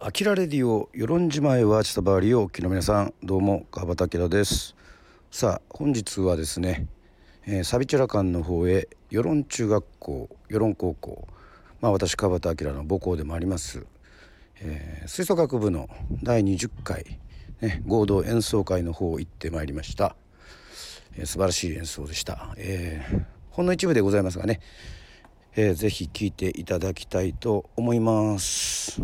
アキラレディオ与論島へは千田バーリをお聞きの皆さんどうも川端明です。さあ本日はですね、えー、サビチュラ館の方へ与論中学校与論高校まあ私川端明の母校でもあります、えー、吹奏楽部の第20回、ね、合同演奏会の方行ってまいりました、えー、素晴らしい演奏でした、えー、ほんの一部でございますがね、えー、ぜひ聴いていただきたいと思います。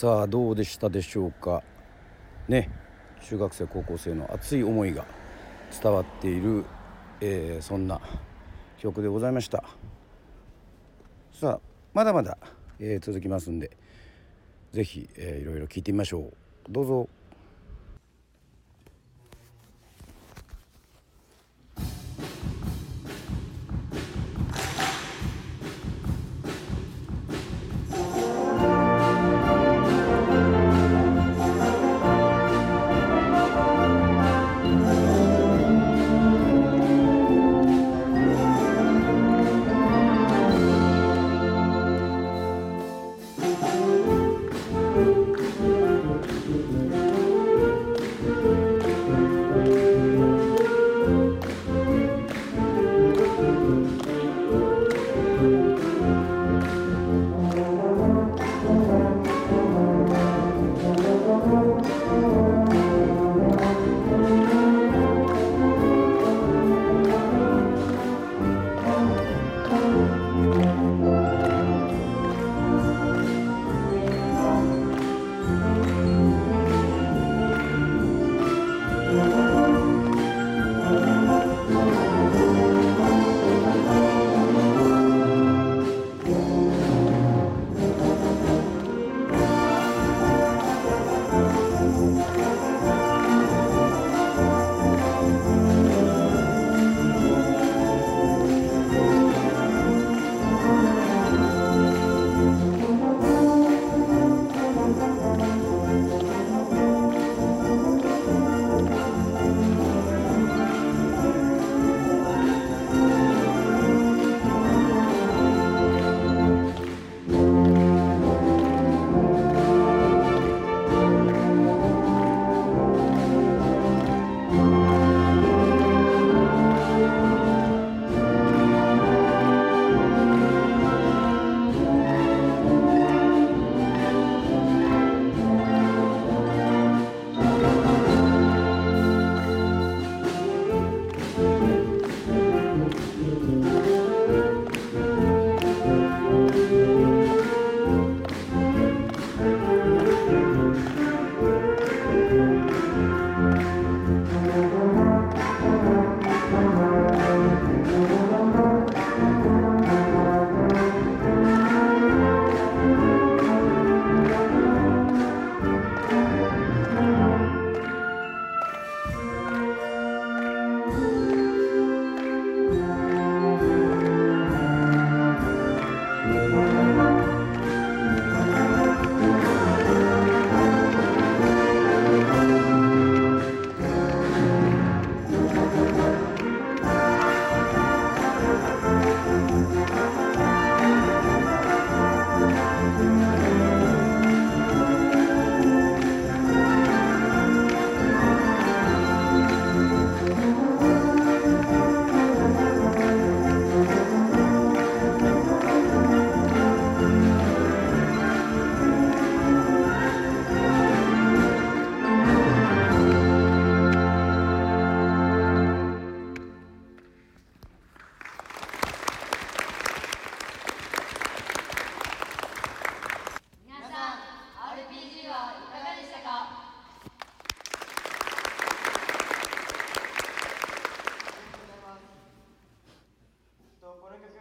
さあどうでしたでしょうか？ね。中学生高校生の熱い思いが伝わっている、えー、そんな曲でございました。さあまだまだ、えー、続きますんで是非、えー、いろいろ聞いてみましょう。どうぞ。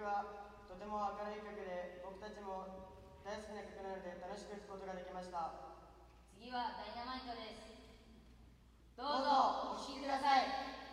はとても明るい曲で僕たちも大好きな曲なので楽しく聴くことができました。次はダイナマイトです。どうぞお聴きください。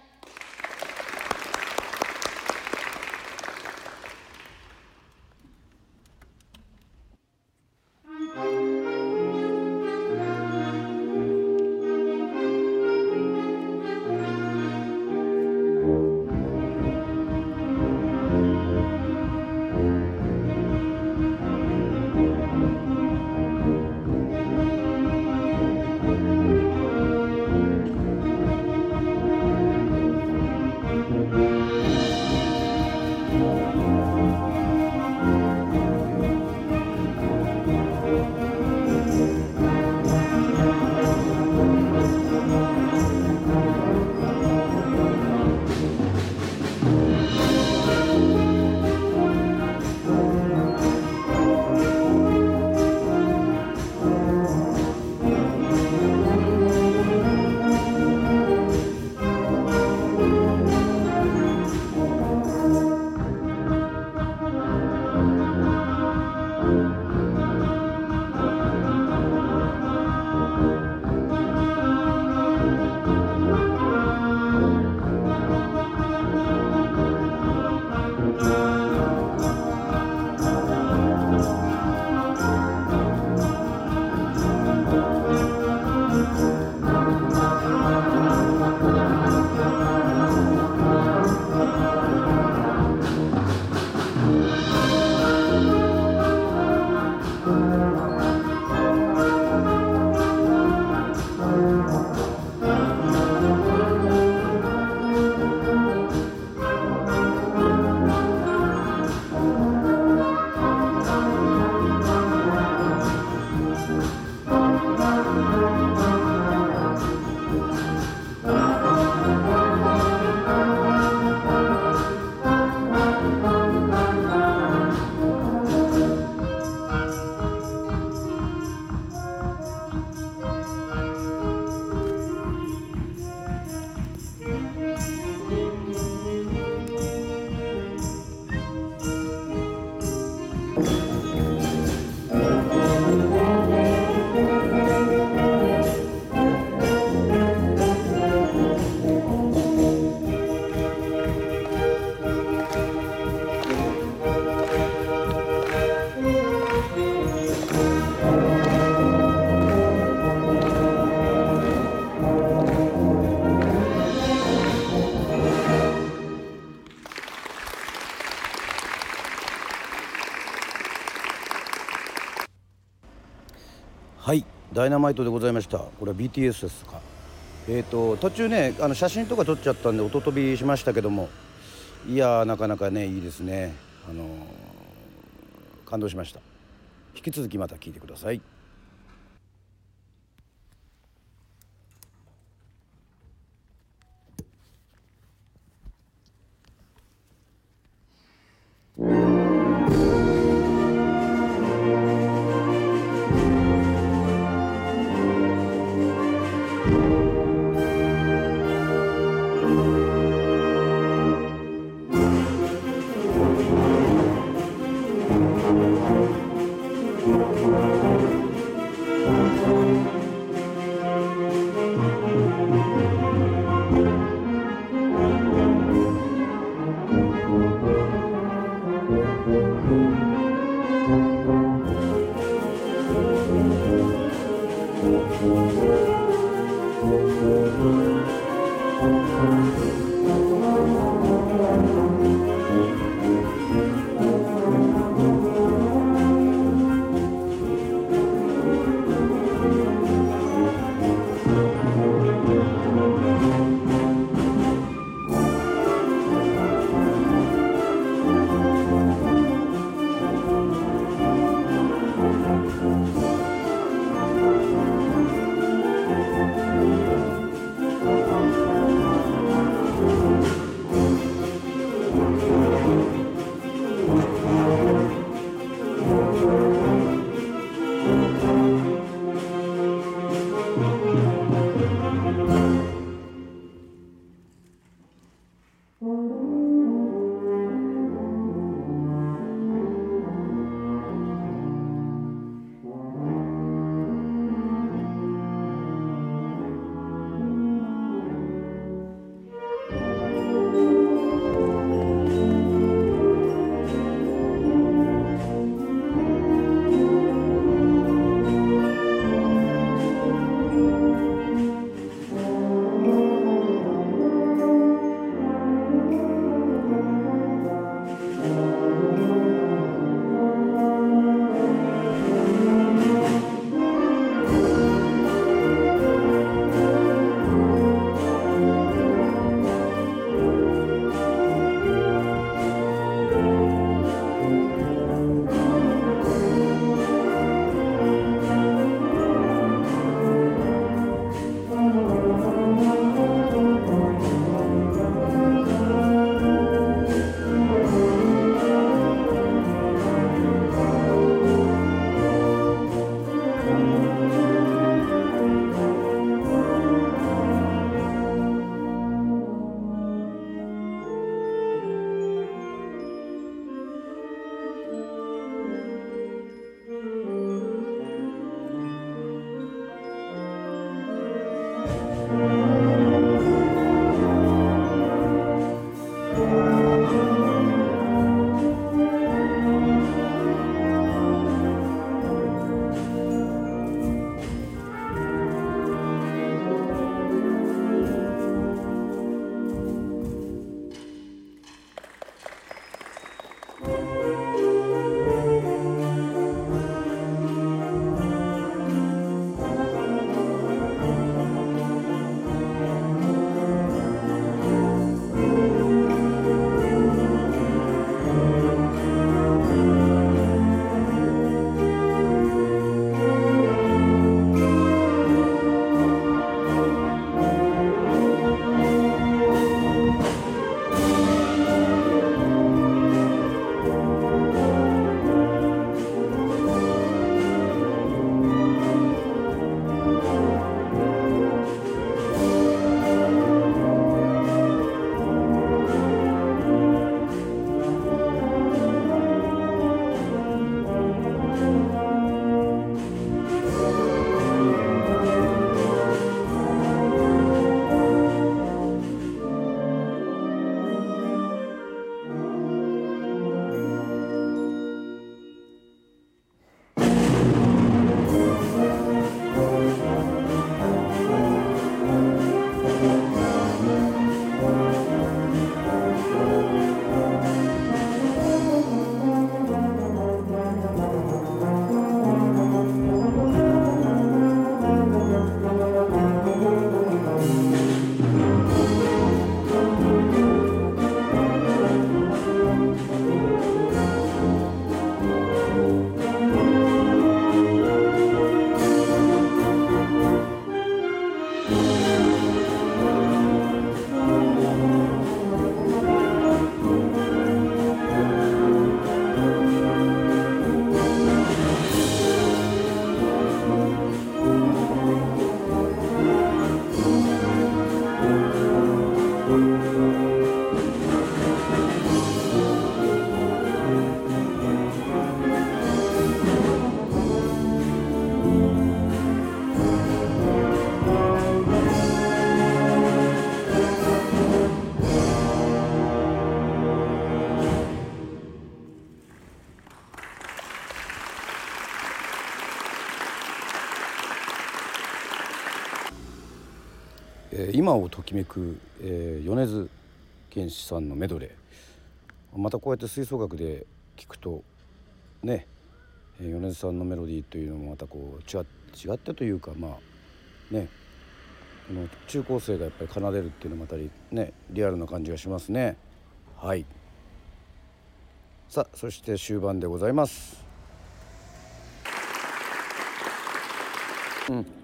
ダイナマイトでございました。これは BTS ですか？えーと、途中ねあの写真とか撮っちゃったんで音飛びしましたけども。いやなかなかねいいですね。あのー、感動しました。引き続きまた聞いてください。Amen. 今をときめく、えー、米津玄師さんのメドレー。またこうやって吹奏楽で聴くとね、えー、米津さんのメロディーというのもまたこう違違ってというかまあねこの中高生がやっぱり奏でるっていうのもまたりねリアルな感じがしますね。はい。さあそして終盤でございます。うん。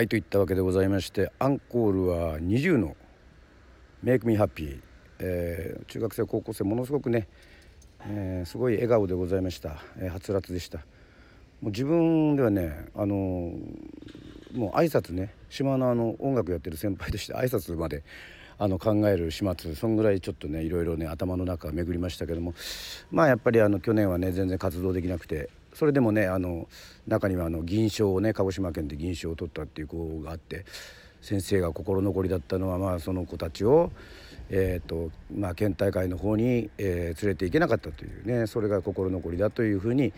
はいといったわけでございましてアンコールは20の「Make Me Happy」えー、中学生高校生ものすごくね、えー、すごい笑顔でございました、え、はつらつでした。もう自分ではねあのもう挨拶ね島のあの音楽やってる先輩として挨拶まであの考える始末そんぐらいちょっとねいろいろね頭の中巡りましたけどもまあやっぱりあの去年はね全然活動できなくてそれでもねあの中にはあの銀賞をね鹿児島県で銀賞を取ったっていう子があって先生が心残りだったのはまあその子たちを、えーとまあ、県大会の方に、えー、連れて行けなかったというねそれが心残りだというふうに、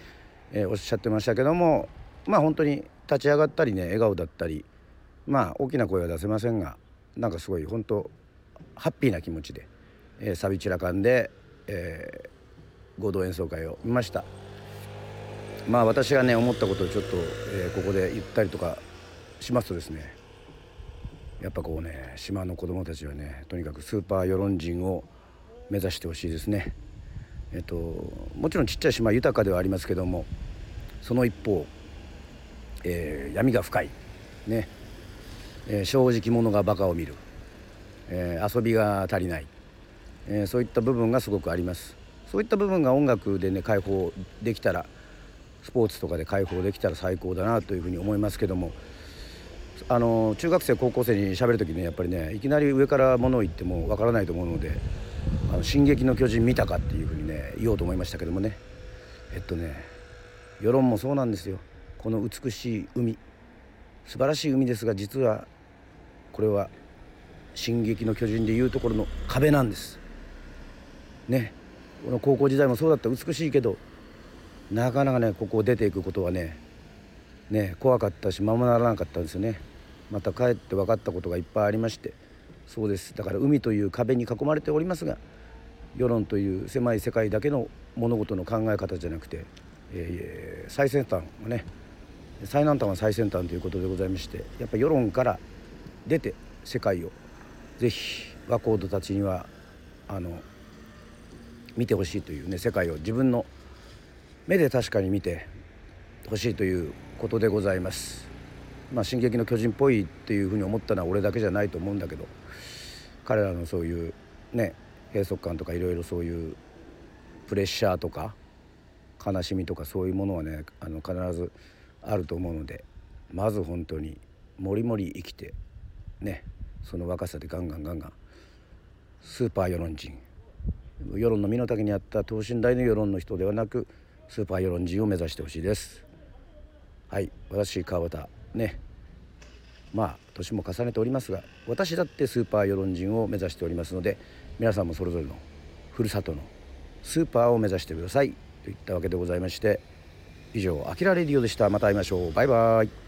えー、おっしゃってましたけどもまあ本当に立ち上がったりね笑顔だったりまあ大きな声は出せませんがなんかすごい本当ハッピーな気持ちで、えー、サビチラカンで、えー、合同演奏会を見ました。まあ私がね思ったことをちょっと、えー、ここで言ったりとかしますとですねやっぱこうね島の子供たちはねとにかくスーパー世論人を目指してほしいですね。えっともちろんちっちゃい島豊かではありますけどもその一方、えー、闇が深いね、えー、正直者がバカを見る、えー、遊びが足りない、えそういった部分がすごくありますそういった部分が音楽でね解放できたらスポーツとかで解放できたら最高だなというふうに思いますけども。あの中学生高校生にしゃべる時ねやっぱりねいきなり上から物を言ってもわからないと思うので「あの進撃の巨人見たか?」っていうふうにね言おうと思いましたけどもね。えっとね世論もそうなんですよ。この美しい海。素晴らしい海ですが実はこれは「進撃の巨人」でいうところの壁なんです。ね。この高校時代もそうだった。美しいけどなかなかねここを出ていくことはねね怖かったしまもならなかったんですよね。また帰って分かったことがいっぱいありましてそうです。だから海という壁に囲まれておりますが世論という狭い世界だけの物事の考え方じゃなくて、えー、最先端をね、最南端は最先端ということでございましてやっぱ世論から出て世界をぜひ若人たちにはあの見てほしいというね世界を自分の目で確かに見てほしいということでございます。まあ、進撃の巨人っぽいっていうふうに思ったのは俺だけじゃないと思うんだけど彼らのそういうね閉塞感とかいろいろそういうプレッシャーとか悲しみとかそういうものはねあの必ずあると思うのでまず本当にもりもり生きてねその若さでガンガンガンガンスーパー世論人世論の身の丈にあった等身大の世論の人ではなくスーパー世論人を目指してほしいです。はい私川端ね。まあ年も重ねておりますが私だってスーパー世論人を目指しておりますので皆さんもそれぞれのふるさとのスーパーを目指してくださいといったわけでございまして以上「あきらレディオ」でした。また会いましょう。バイバイ。